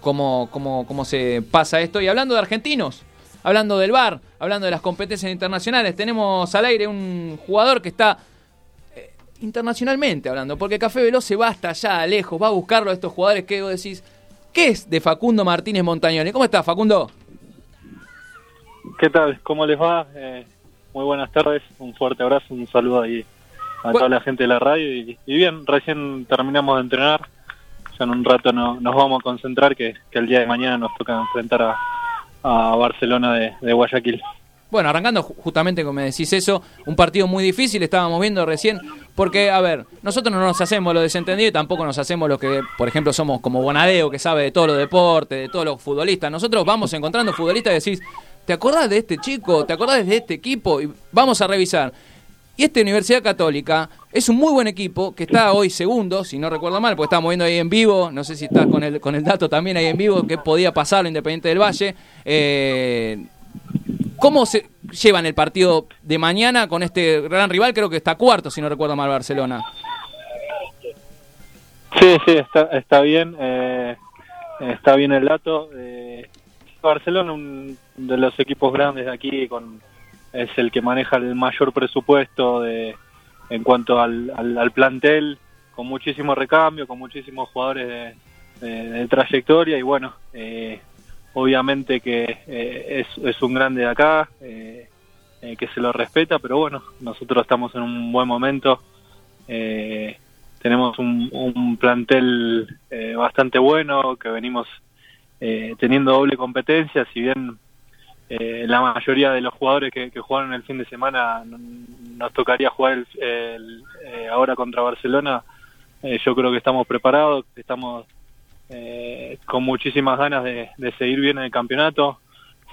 cómo, cómo, cómo se pasa esto. Y hablando de argentinos, hablando del bar, hablando de las competencias internacionales, tenemos al aire un jugador que está eh, internacionalmente hablando, porque Café Veloz se va hasta allá, lejos, va a buscarlo a estos jugadores que vos decís, ¿qué es de Facundo Martínez Montañoni? ¿Cómo estás, Facundo? ¿Qué tal? ¿Cómo les va? Eh, muy buenas tardes, un fuerte abrazo, un saludo ahí a toda la gente de la radio y bien, recién terminamos de entrenar ya en un rato no, nos vamos a concentrar que, el día de mañana nos toca enfrentar a, Barcelona de, Guayaquil. Bueno, arrancando justamente como me decís eso, un partido muy difícil, estábamos viendo recién, porque, a ver, nosotros no nos hacemos lo desentendido y tampoco nos hacemos lo que, por ejemplo, somos como Bonadeo, que sabe de todos los deportes, de todos los futbolistas. Nosotros vamos encontrando futbolistas y decís, ¿te acordás de este chico? ¿Te acordás de este equipo? Y vamos a revisar. Y esta Universidad Católica es un muy buen equipo que está hoy segundo, si no recuerdo mal, porque estamos viendo ahí en vivo, no sé si estás con el, con el dato también ahí en vivo, que podía pasar lo Independiente del Valle. Eh, ¿Cómo se llevan el partido de mañana con este gran rival? Creo que está cuarto, si no recuerdo mal, Barcelona. Sí, sí, está, está bien. Eh, está bien el dato. Eh, Barcelona, un de los equipos grandes de aquí, con es el que maneja el mayor presupuesto de, en cuanto al, al, plantel, con muchísimo recambio, con muchísimos jugadores de, trayectoria y bueno, eh, obviamente que eh, es, es, un grande de acá, eh, que se lo respeta, pero bueno, nosotros estamos en un buen momento, tenemos un, un plantel bastante bueno, que venimos teniendo doble competencia, si bien eh, la mayoría de los jugadores que, jugaron el fin de semana nos tocaría jugar el, eh, ahora contra Barcelona. Eh, yo creo que estamos preparados, estamos con muchísimas ganas de, seguir bien en el campeonato.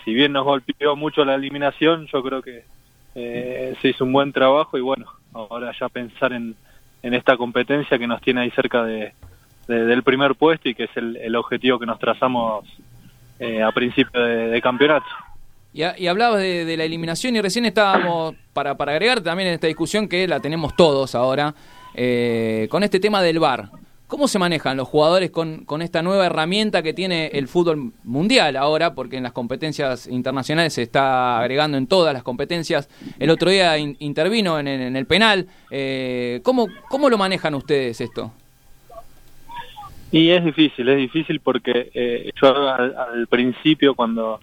Si bien nos golpeó mucho la eliminación, yo creo que se hizo un buen trabajo y bueno, ahora ya pensar en, esta competencia que nos tiene ahí cerca de, del primer puesto y que es el, objetivo que nos trazamos a principio de campeonato. Y, hablabas de, la eliminación y recién estábamos, para, para agregar también en esta discusión que la tenemos todos ahora, eh, con este tema del VAR. ¿Cómo se manejan los jugadores con, con, esta nueva herramienta que tiene el fútbol mundial ahora? Porque en las competencias internacionales se está agregando en todas las competencias. El otro día intervino en, el penal. Eh, ¿cómo, ¿Cómo lo manejan ustedes esto? Y es difícil, es difícil porque eh, yo al principio cuando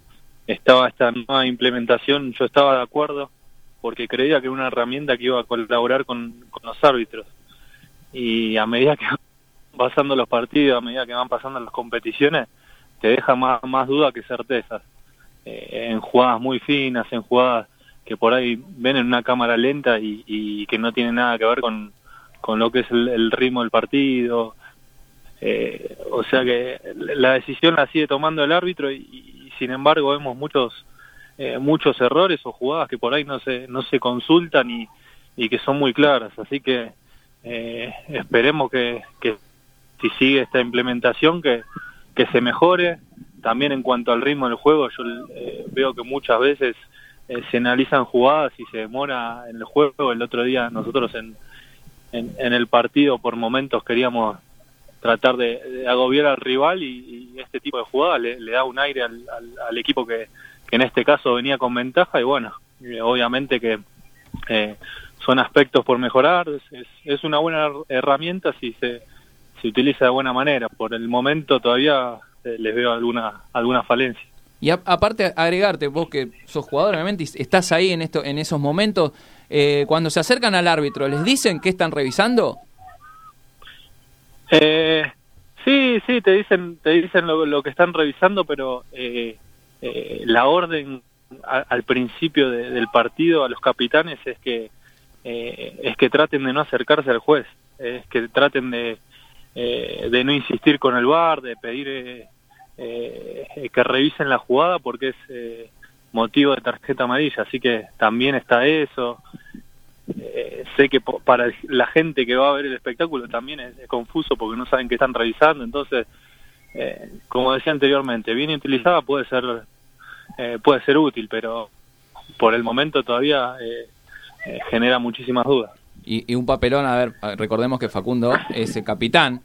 estaba esta nueva implementación, yo estaba de acuerdo porque creía que era una herramienta que iba a colaborar con, los árbitros. Y a medida que van pasando los partidos, a medida que van pasando las competiciones, te deja más, más duda que certezas. Eh, en jugadas muy finas, en jugadas que por ahí ven en una cámara lenta y, que no tiene nada que ver con, con lo que es el, ritmo del partido. Eh, o sea que la decisión la sigue tomando el árbitro y, sin embargo vemos muchos eh, muchos errores o jugadas que por ahí no se no se consultan y, y que son muy claras. Así que eh, esperemos que, que si sigue esta implementación que, que se mejore. También en cuanto al ritmo del juego yo eh, veo que muchas veces se analizan jugadas y se demora en el juego. El otro día nosotros en, en el partido por momentos queríamos tratar de, agobiar al rival y, este tipo de jugada le, da un aire al, al, equipo que, que, en este caso venía con ventaja y bueno, eh, obviamente que eh, son aspectos por mejorar, es, es, una buena herramienta si se, se utiliza de buena manera, por el momento todavía eh, les veo alguna, alguna falencia. Y aparte agregarte, vos que sos jugador, obviamente, estás ahí en, esto, en esos momentos, cuando se acercan al árbitro, ¿les dicen qué están revisando? Eh, sí, sí, te dicen, te dicen lo, que están revisando, pero eh, eh, la orden al principio del partido a los capitanes es que eh, es que traten de no acercarse al juez, es que traten de de no insistir con el bar, de pedir que revisen la jugada porque es motivo de tarjeta amarilla, así que también está eso. Eh, sé que para la gente que va a ver el espectáculo también es, confuso porque no saben qué están revisando, entonces, eh, como decía anteriormente, bien utilizada puede ser eh, puede ser útil, pero por el momento todavía genera muchísimas dudas. Y, un papelón, a ver, recordemos que Facundo es el capitán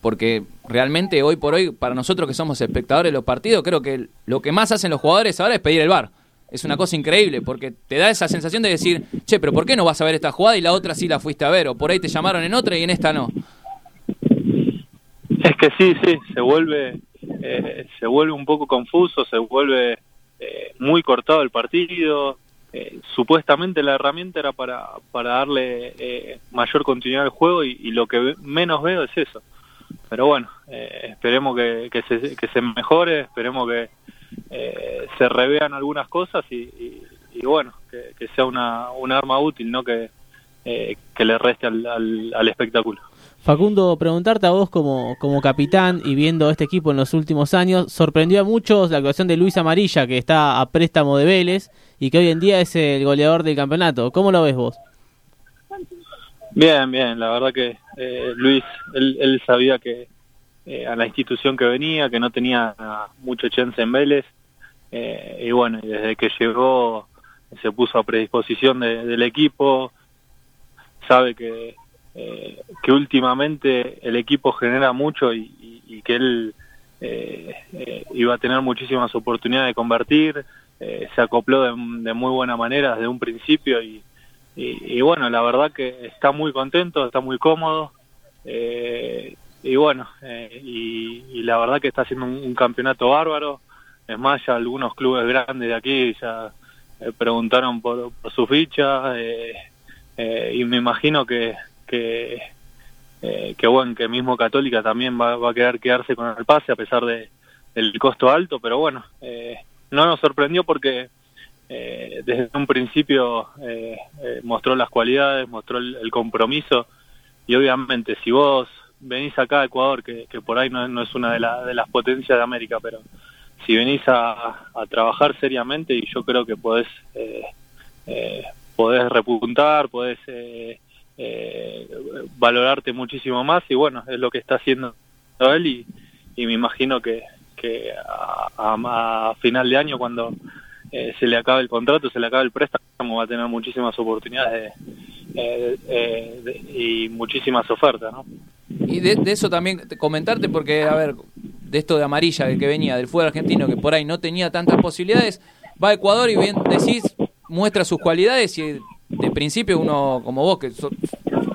porque realmente hoy por hoy, para nosotros que somos espectadores de los partidos, creo que lo que más hacen los jugadores ahora es pedir el bar. Es una cosa increíble, porque te da esa sensación de decir, che, pero ¿por qué no vas a ver esta jugada y la otra sí la fuiste a ver? O por ahí te llamaron en otra y en esta no. Es que sí, sí, se vuelve, eh, se vuelve un poco confuso, se vuelve eh, muy cortado el partido, eh, supuestamente la herramienta era para, para darle eh, mayor continuidad al juego y, lo que menos veo es eso. Pero bueno, eh, esperemos que, que, se, que se mejore, esperemos que se revean algunas cosas y, y, bueno, que, sea una, un arma útil, no que, que le reste al, al, al espectáculo. Facundo, preguntarte a vos como, como capitán y viendo este equipo en los últimos años, sorprendió a muchos la actuación de Luis Amarilla, que está a préstamo de Vélez y que hoy en día es el goleador del campeonato. ¿Cómo lo ves vos? Bien, bien, la verdad que eh, Luis, él, sabía que eh, a la institución que venía, que no tenía mucha chance en Vélez, eh, y bueno, desde que llegó se puso a predisposición del equipo, sabe que eh, que últimamente el equipo genera mucho y, que él eh, eh, iba a tener muchísimas oportunidades de convertir, se acopló de, muy buena manera desde un principio y, bueno, la verdad que está muy contento, está muy cómodo y bueno, y, la verdad que está haciendo un, campeonato bárbaro, es más, ya algunos clubes grandes de aquí ya preguntaron por, su ficha y me imagino que, que, eh, que bueno, que mismo Católica también va, va, a querer quedarse con el pase a pesar de el costo alto, pero bueno, eh, no nos sorprendió porque eh, desde un principio eh, eh, mostró las cualidades, mostró el, compromiso. Y obviamente si vos venís acá a Ecuador, que, que por ahí no, no es una de, la, de, las potencias de América, pero si venís a, a trabajar seriamente y yo creo que podés, podés repuntar, podés eh, valorarte muchísimo más y bueno, es lo que está haciendo él y, me imagino que, que a, final de año cuando eh, se le acabe el contrato, se le acabe el préstamo, va a tener muchísimas oportunidades eh, eh, y muchísimas ofertas. ¿no? Y de, eso también comentarte porque, a ver, de esto de amarilla que venía del fútbol argentino, que por ahí no tenía tantas posibilidades, va a Ecuador y bien decís, muestra sus cualidades y de principio uno como vos, que,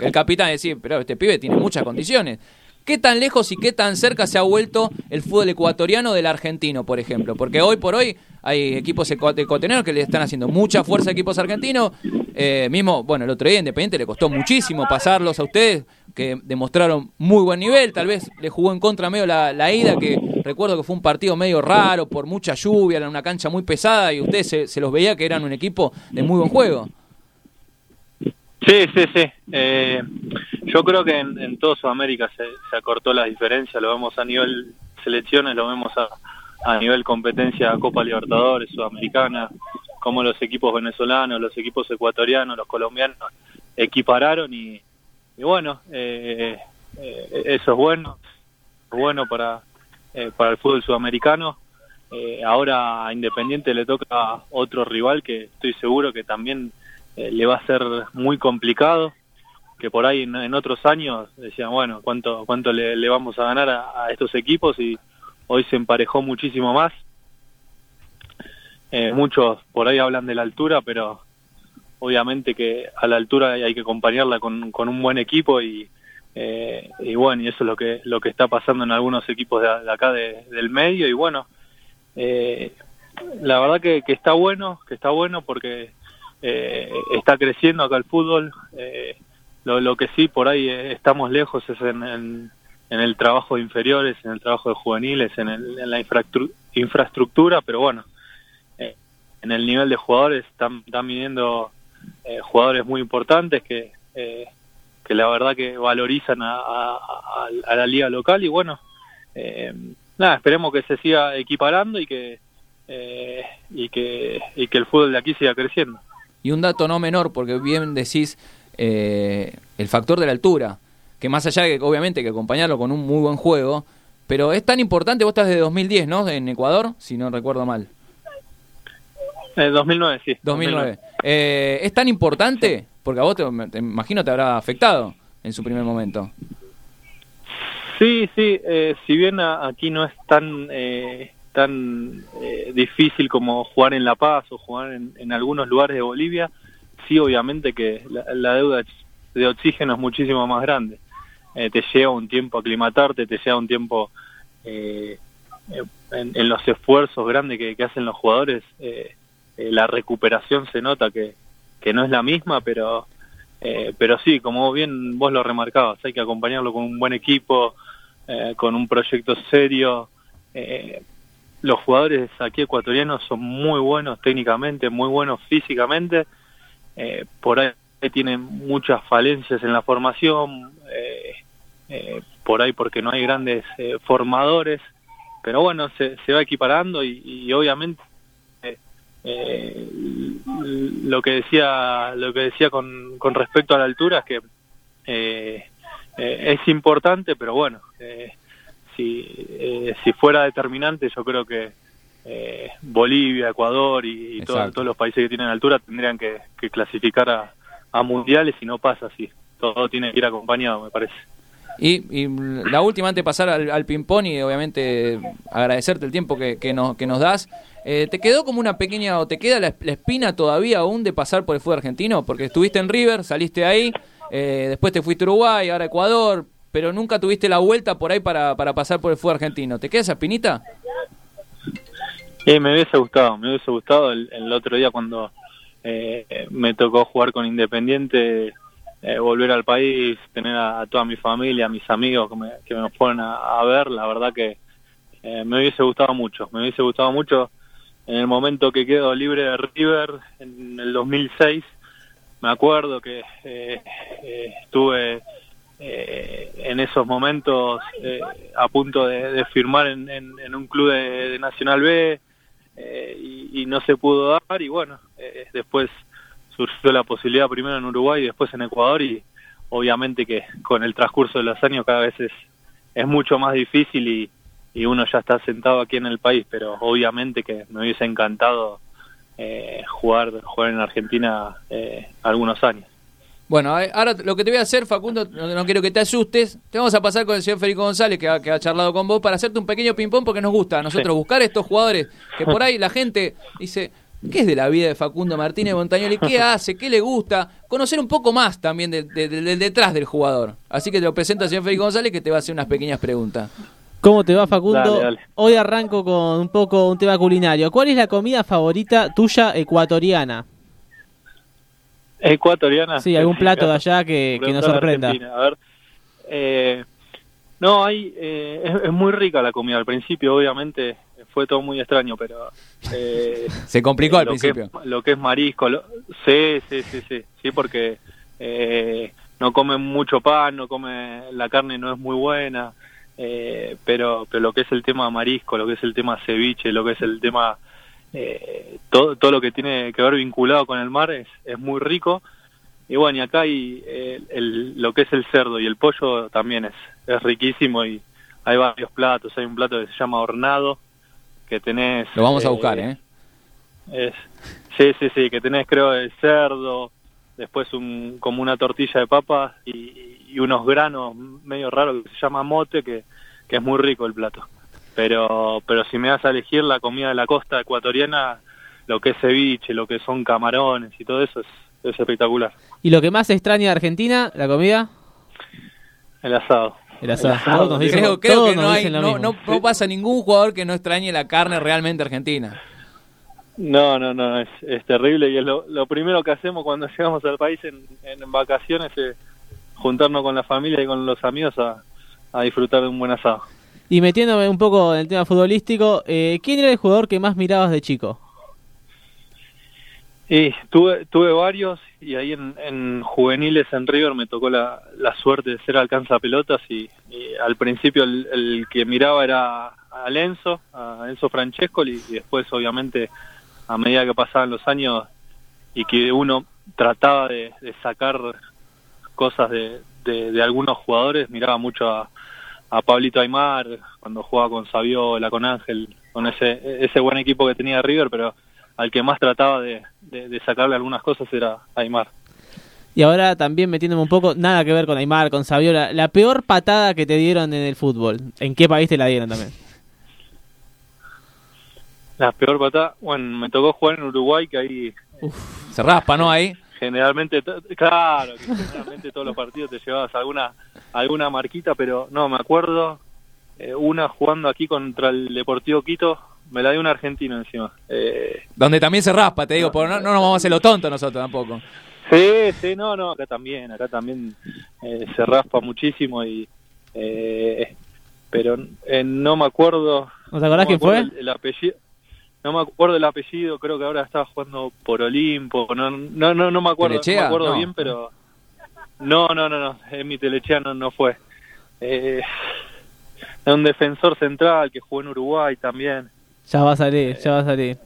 el capitán decía, pero este pibe tiene muchas condiciones. ¿Qué tan lejos y qué tan cerca se ha vuelto el fútbol ecuatoriano del argentino, por ejemplo? Porque hoy por hoy hay equipos ecuatorianos que le están haciendo mucha fuerza a equipos argentinos. Eh, mismo, bueno, el otro día Independiente le costó muchísimo pasarlos a ustedes, que demostraron muy buen nivel. Tal vez le jugó en contra medio la, ida, que recuerdo que fue un partido medio raro, por mucha lluvia, en una cancha muy pesada, y ustedes se, se los veía que eran un equipo de muy buen juego. Sí, sí, sí. Eh, yo creo que en, en toda Sudamérica se, se, acortó la diferencia, lo vemos a nivel selecciones, lo vemos a, a nivel competencia Copa Libertadores, Sudamericana, como los equipos venezolanos, los equipos ecuatorianos, los colombianos equipararon y, y bueno, eh, eh, eso es bueno, bueno para, eh, para el fútbol sudamericano. Eh, ahora a Independiente le toca otro rival que estoy seguro que también le va a ser muy complicado, que por ahí en, otros años decían, bueno, ¿cuánto, cuánto le, vamos a ganar a, estos equipos? Y hoy se emparejó muchísimo más. Muchos por ahí hablan de la altura, pero obviamente que a la altura hay que acompañarla con, con un buen equipo y, eh, y bueno, y eso es lo que, lo que está pasando en algunos equipos de, acá del medio y bueno, eh, la verdad que, que está bueno, que está bueno porque eh, está creciendo acá el fútbol. Eh, lo, lo, que sí, por ahí eh, estamos lejos es en, en, el trabajo de inferiores, en el trabajo de juveniles, en, en la infraestructura, pero bueno, en el nivel de jugadores están, están viniendo eh, jugadores muy importantes que, que la verdad que valorizan a, a, a, la liga local y bueno, nada, esperemos que se siga equiparando y que, y que, y que el fútbol de aquí siga creciendo. Y un dato no menor, porque bien decís eh, el factor de la altura, que más allá de que obviamente que acompañarlo con un muy buen juego, pero es tan importante, vos estás de 2010, ¿no? En Ecuador, si no recuerdo mal. Eh, 2009, sí. 2009. Eh, ¿Es tan importante? Porque a vos te, imagino te habrá afectado en su primer momento. Sí, sí, eh, si bien aquí no es tan eh, tan eh, difícil como jugar en La Paz o jugar en, algunos lugares de Bolivia, sí obviamente que la, deuda de oxígeno es muchísimo más grande. te lleva un tiempo aclimatarte, te lleva un tiempo en, los esfuerzos grandes que, hacen los jugadores, la recuperación se nota que, que no es la misma, pero eh, pero sí, como bien vos lo remarcabas, hay que acompañarlo con un buen equipo, eh, con un proyecto serio. Eh, los jugadores aquí ecuatorianos son muy buenos técnicamente, muy buenos físicamente. por ahí tienen muchas falencias en la formación, por ahí porque no hay grandes formadores. Pero bueno, se, se va equiparando y obviamente eh, lo que decía lo que decía con, con respecto a la altura es que eh, eh, es importante pero bueno eh, si si fuera determinante yo creo que Bolivia Ecuador y, todos los países que tienen altura tendrían que, clasificar a, a mundiales y no pasa así. Todo tiene que ir acompañado me parece y, la última, antes de pasar al, ping-pong y obviamente agradecerte el tiempo que, que, nos, que nos das, eh, ¿te quedó como una pequeña, o te queda la, espina todavía aún de pasar por el fútbol argentino? Porque estuviste en River, saliste ahí, eh, después te fuiste a Uruguay, ahora a Ecuador, pero nunca tuviste la vuelta por ahí para, para pasar por el fútbol argentino. ¿Te queda esa espinita? Eh, me hubiese gustado, me hubiese gustado el, el otro día cuando me tocó jugar con Independiente eh, volver al país, tener a, toda mi familia, a mis amigos que me, que me fueron a, ver, la verdad que eh, me hubiese gustado mucho, me hubiese gustado mucho. En el momento que quedo libre de River en el 2006, me acuerdo que eh, estuve en esos momentos a punto de, firmar en, en, un club de, Nacional B y, y, no se pudo dar y bueno, después surgió la posibilidad primero en Uruguay y después en Ecuador y obviamente que con el transcurso de los años cada vez es, es mucho más difícil y, y uno ya está sentado aquí en el país, pero obviamente que me hubiese encantado eh, jugar, jugar en Argentina eh, algunos años. Bueno, ahora lo que te voy a hacer, Facundo, no, quiero que te asustes. Te vamos a pasar con el señor Federico González, que ha, que ha charlado con vos, para hacerte un pequeño ping-pong, porque nos gusta a nosotros buscar estos jugadores que por ahí la gente dice, ¿Qué es de la vida de Facundo Martínez Montañoli? ¿Qué hace? ¿Qué le gusta? Conocer un poco más también del detrás del jugador. Así que te lo presento al señor Félix González que te va a hacer unas pequeñas preguntas. ¿Cómo te va, Facundo? Hoy arranco con un poco un tema culinario. ¿Cuál es la comida favorita tuya ecuatoriana? ¿Ecuatoriana? Sí, algún plato de allá que, nos sorprenda. A ver, eh, no, hay, eh, es, muy rica la comida. Al principio, obviamente, fue todo muy extraño, pero... Eh, Se complicó al principio. lo que es marisco, sí, sí, sí, sí, sí, porque eh, no come mucho pan, no come, la carne no es muy buena, eh, pero, pero lo que es el tema marisco, lo que es el tema ceviche, lo que es el tema... Eh, todo, todo lo que tiene que ver vinculado con el mar es, es muy rico. Y bueno, y acá hay el, lo que es el cerdo y el pollo también es, es riquísimo y hay varios platos. Hay un plato que se llama hornado, que tenés... Lo vamos a buscar, ¿eh? Es, sí, sí, sí, que tenés creo el cerdo, después un, como una tortilla de papas y, unos granos medio raros que se llama mote, que, que es muy rico el plato. Pero, pero si me das a elegir la comida de la costa ecuatoriana, lo que es ceviche, lo que son camarones y todo eso es, es espectacular. ¿Y lo que más extraña de Argentina, la comida? El asado. Creo, que no, hay, no, pasa ningún jugador que no extrañe la carne realmente argentina. No, no, no, es, terrible y es lo, primero que hacemos cuando llegamos al país en, vacaciones es juntarnos con la familia y con los amigos a, disfrutar de un buen asado. Y metiéndome un poco en el tema futbolístico, eh, ¿quién era el jugador que más mirabas de chico? Y tuve, tuve varios y ahí en, juveniles en River me tocó la, suerte de ser alcanza pelotas y, al principio el, que miraba era a Enzo, a Enzo Francesco y, después obviamente a medida que pasaban los años y que uno trataba de, sacar cosas de, de, algunos jugadores, miraba mucho a, a Pablito Aymar cuando jugaba con Saviola, con Ángel, con ese, ese buen equipo que tenía River, pero al que más trataba de, de, sacarle algunas cosas era Aymar. Y ahora también metiéndome un poco, nada que ver con Aymar, con Saviola, la peor patada que te dieron en el fútbol. ¿En qué país te la dieron también? La peor patada, bueno, me tocó jugar en Uruguay, que ahí Se raspa, ¿no? Ahí. generalmente, claro, que generalmente todos los partidos te llevabas alguna alguna marquita, pero no, me acuerdo, eh, una jugando aquí contra el Deportivo Quito, me la dio un argentino encima. Eh, Donde también se raspa, te digo, porque no, no nos vamos a hacer lo tonto nosotros tampoco. Sí, sí, no, no, acá también, acá también eh, se raspa muchísimo y eh, pero eh, no me acuerdo. ¿No te acordás quién fue? El, el apellido, no me acuerdo el apellido, creo que ahora estaba jugando por Olimpo, no, no, no, no me acuerdo, no me acuerdo No. bien, pero no, no, no, no, en mi telechea no, no fue. Eh, era un defensor central que jugó en Uruguay también. Ya va a salir, ya va a salir.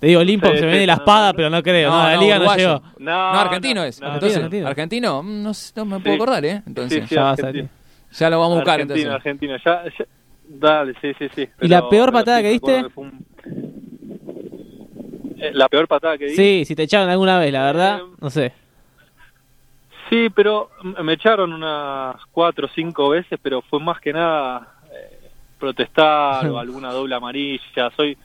Te digo Olimpo, Sí, se sí, me viene la espada, pero no creo. No, No, la liga no llegó. No, No, argentino es. no, Entonces, argentino. argentino, mm, no, me puedo Sí. acordar, ¿eh? Entonces, Sí, sí, Ya va a argentino. salir. ya lo vamos a buscar. Entonces. Argentina. Ya, ya- dale, sí, sí, sí. ¿Y la peor patada que diste? fue un- Eh, La peor patada que di. Sí, si te echaron alguna vez, la verdad, Eh, no sé. Sí, pero me echaron unas cuatro o cinco veces, pero fue más que nada protestar o alguna doble amarilla. Soy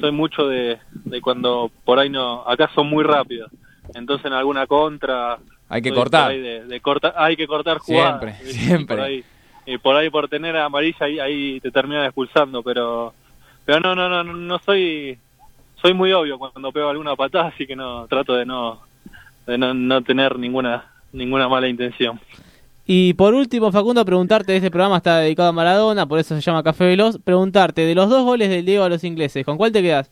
soy mucho de, de cuando por ahí no. Acá son muy rápidos. Entonces en alguna contra. Hay que cortar. ahí de, de corta- hay que cortar jugadas. Siempre, ¿viste? siempre. Y por ahí, y por ahí por tener amarilla ahí, ahí te terminan expulsando, pero pero no, no, no, no, no soy soy muy obvio cuando pego alguna patada, así que no trato de no de no, no tener ninguna ninguna mala intención. Y por último, Facundo, preguntarte, este programa está dedicado a Maradona, por eso se llama Café Veloz, preguntarte, de los dos goles del Diego a los ingleses, ¿con cuál te quedas?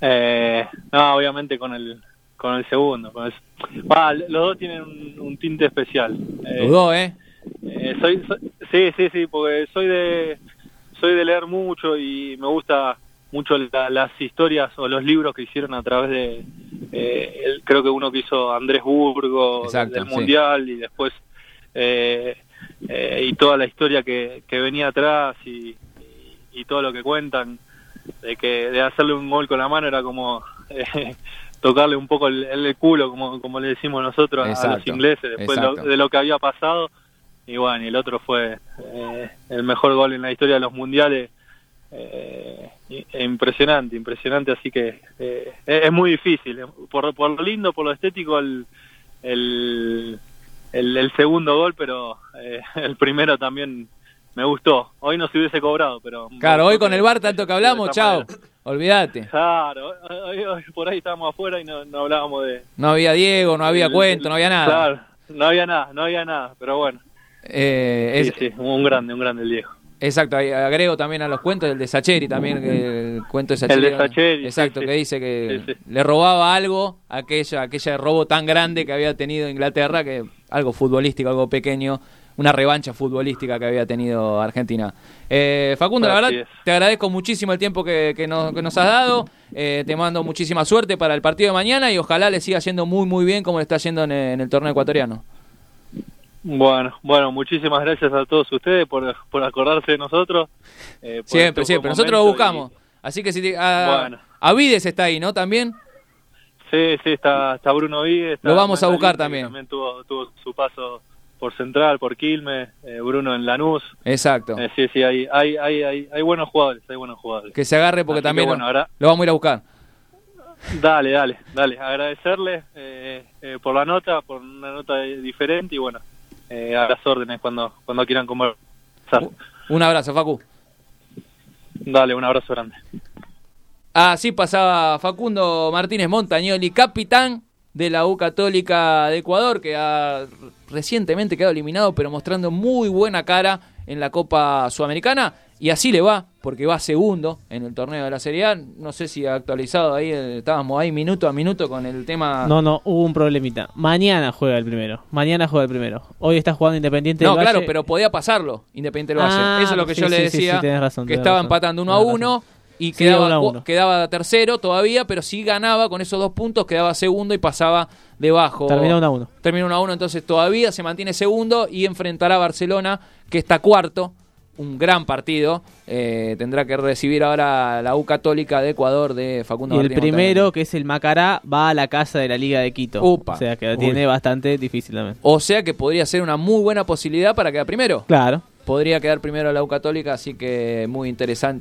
Eh, no, obviamente con el con el segundo. Con el- Ah, los dos tienen un, un tinte especial. Eh, Dudó, ¿eh? Eh, soy, soy- sí, sí, sí, porque soy de soy de leer mucho y me gusta mucho la- las historias o los libros que hicieron a través de eh, el- creo que uno que hizo Andrés Burgo Exacto, del sí. mundial y después eh, eh, y toda la historia que, que venía atrás y, y, y todo lo que cuentan de que de hacerle un gol con la mano era como eh, tocarle un poco el, el culo como como le decimos nosotros a- a los ingleses después de lo- de lo que había pasado y bueno, y el otro fue eh, el mejor gol en la historia de los mundiales. Eh, y- e impresionante, impresionante, así que eh, es, muy difícil. Por, por lo lindo, por lo estético, el, el, el, el segundo gol, pero eh, el primero también me gustó. Hoy no se hubiese cobrado, pero... Claro, hoy con el bar tanto que hablamos, chao. Olvídate. Claro, hoy- hoy por ahí estábamos afuera y no, no hablábamos de... No había Diego, no había cuento, no había nada. Claro, no había nada, no había nada, pero bueno. Eh, Sí, sí, un grande, un grande el Diego. Exacto, ahí agrego también a los cuentos el de Sacheri también, el cuento de Sacheri. El de Sacheri, Exacto, sí, que dice que Sí, sí. le robaba algo, aquella, aquella robo tan grande que había tenido Inglaterra, que algo futbolístico, algo pequeño, una revancha futbolística que había tenido Argentina. Eh, Facundo, la verdad, te agradezco muchísimo el tiempo que, que nos, que nos has dado, eh, te mando muchísima suerte para el partido de mañana y ojalá le siga yendo muy, muy bien como le está yendo en, en el torneo ecuatoriano. Bueno, bueno, muchísimas gracias a todos ustedes por, por acordarse de nosotros. eh, Siempre, siempre. Nosotros lo buscamos. Así que si te, a, Bueno. Avides está ahí, ¿no? También. sí, sí, está, está Bruno Vides. está Lo vamos a buscar también. También tuvo, tuvo su paso por Central, por Quilmes, eh, Bruno en Lanús. Exacto. Eh, sí, sí, hay, hay, hay, hay, hay buenos jugadores, hay buenos jugadores. Que se agarre porque Así también bueno, lo- ahora- lo vamos a ir a buscar. Dale, dale, dale. Agradecerles eh, eh, por la nota, por una nota diferente y bueno, eh, a las órdenes cuando, cuando quieran conversar. Un abrazo, Facu. Dale, un abrazo grande. Así pasaba Facundo Martínez Montañoli, capitán de la U Católica de Ecuador, que ha recientemente quedado eliminado, pero mostrando muy buena cara en la Copa Sudamericana. Y así le va, porque va segundo en el torneo de la Serie A. No sé si ha actualizado ahí, eh, estábamos ahí minuto a minuto con el tema. No, no, hubo un problemita. Mañana juega el primero. Mañana juega el primero. Hoy está jugando Independiente No, del claro, Valle. pero podía pasarlo Independiente del Valle. Ah, Eso es lo que sí, yo le sí, decía, sí, razón, que estaba razón, empatando uno a uno y quedaba, uno a cu- uno. quedaba tercero todavía, pero si ganaba con esos dos puntos, quedaba segundo y pasaba debajo. Terminó uno a uno. Terminó uno a uno, entonces todavía se mantiene segundo y enfrentará a Barcelona, que está cuarto un gran partido. Eh, tendrá que recibir ahora la U Católica de Ecuador de Facundo Y el Martín primero, que es el Macará, va a la casa de la Liga de Quito. O sea que la Uy. tiene bastante difícil también. O sea que podría ser una muy buena posibilidad para quedar primero. Claro. Podría quedar primero la U Católica, así que muy interesante.